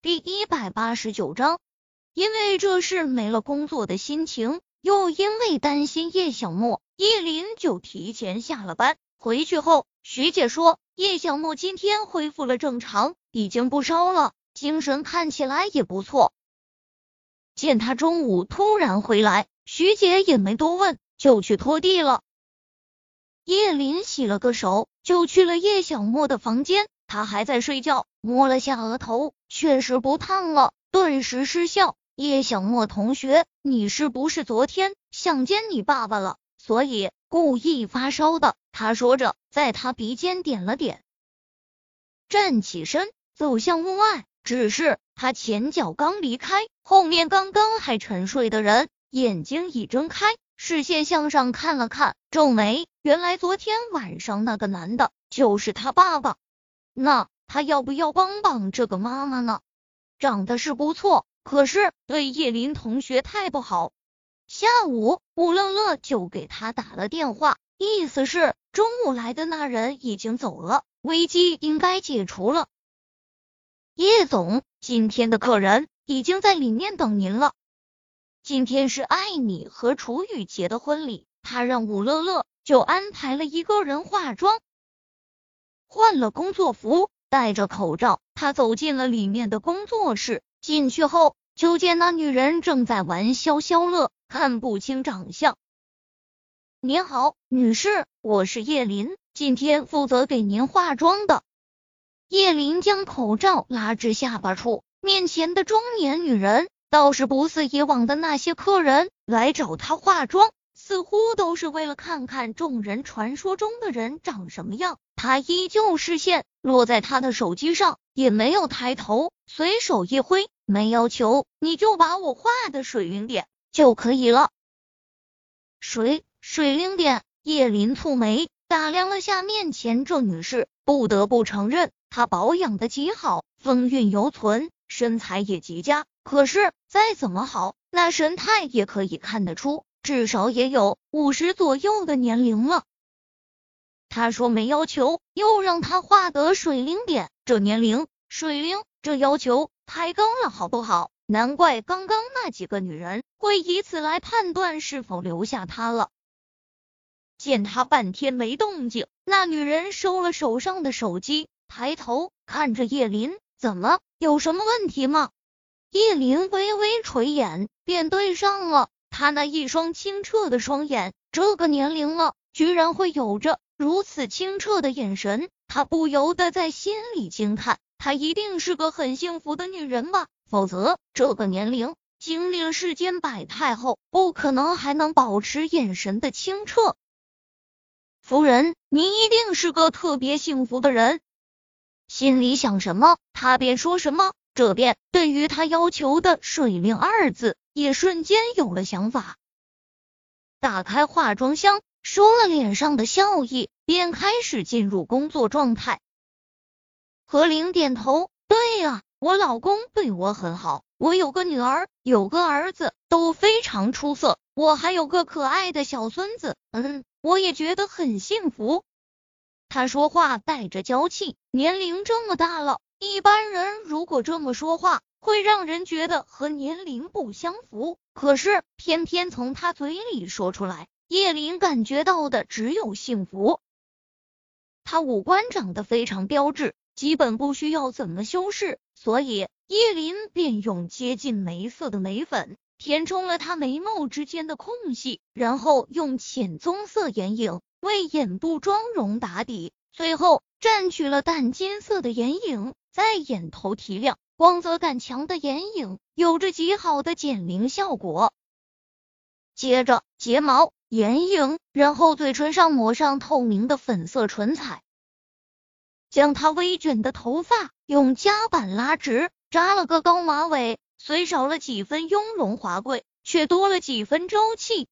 第一百八十九章，因为这事没了工作的心情，又因为担心叶小莫，叶林就提前下了班。回去后，徐姐说叶小莫今天恢复了正常，已经不烧了，精神看起来也不错。见他中午突然回来，徐姐也没多问，就去拖地了。叶林洗了个手，就去了叶小莫的房间。他还在睡觉，摸了下额头，确实不烫了，顿时失笑。叶小莫同学，你是不是昨天想见你爸爸了，所以故意发烧的？他说着，在他鼻尖点了点，站起身走向屋外。只是他前脚刚离开，后面刚刚还沉睡的人眼睛一睁开。视线向上看了看，皱眉。原来昨天晚上那个男的就是他爸爸。那他要不要帮帮这个妈妈呢？长得是不错，可是对叶林同学太不好。下午，武乐乐就给他打了电话，意思是中午来的那人已经走了，危机应该解除了。叶总，今天的客人已经在里面等您了。今天是艾米和楚雨洁的婚礼，他让武乐乐就安排了一个人化妆，换了工作服，戴着口罩，他走进了里面的工作室。进去后，就见那女人正在玩消消乐，看不清长相。您好，女士，我是叶林，今天负责给您化妆的。叶林将口罩拉至下巴处，面前的中年女人。倒是不似以往的那些客人来找他化妆，似乎都是为了看看众人传说中的人长什么样。他依旧视线落在他的手机上，也没有抬头，随手一挥，没要求，你就把我画的水灵点就可以了。水水灵点，叶林蹙眉打量了下面前这女士，不得不承认她保养的极好，风韵犹存，身材也极佳。可是再怎么好，那神态也可以看得出，至少也有五十左右的年龄了。他说没要求，又让他画得水灵点，这年龄水灵，这要求太高了，好不好？难怪刚刚那几个女人会以此来判断是否留下他了。见他半天没动静，那女人收了手上的手机，抬头看着叶林，怎么？有什么问题吗？叶林微微垂眼，便对上了他那一双清澈的双眼。这个年龄了，居然会有着如此清澈的眼神，他不由得在心里惊叹：她一定是个很幸福的女人吧？否则，这个年龄经历了世间百态后，不可能还能保持眼神的清澈。夫人，您一定是个特别幸福的人。心里想什么，他便说什么。这边对于他要求的“水灵”二字，也瞬间有了想法。打开化妆箱，收了脸上的笑意，便开始进入工作状态。何玲点头：“对呀，我老公对我很好，我有个女儿，有个儿子，都非常出色。我还有个可爱的小孙子，嗯，我也觉得很幸福。”他说话带着娇气，年龄这么大了。一般人如果这么说话，会让人觉得和年龄不相符。可是偏偏从他嘴里说出来，叶林感觉到的只有幸福。他五官长得非常标致，基本不需要怎么修饰，所以叶林便用接近眉色的眉粉填充了他眉毛之间的空隙，然后用浅棕色眼影为眼部妆容打底，最后蘸取了淡金色的眼影。在眼头提亮，光泽感强的眼影有着极好的减龄效果。接着睫毛、眼影，然后嘴唇上抹上透明的粉色唇彩，将她微卷的头发用夹板拉直，扎了个高马尾，虽少了几分雍容华贵，却多了几分朝气。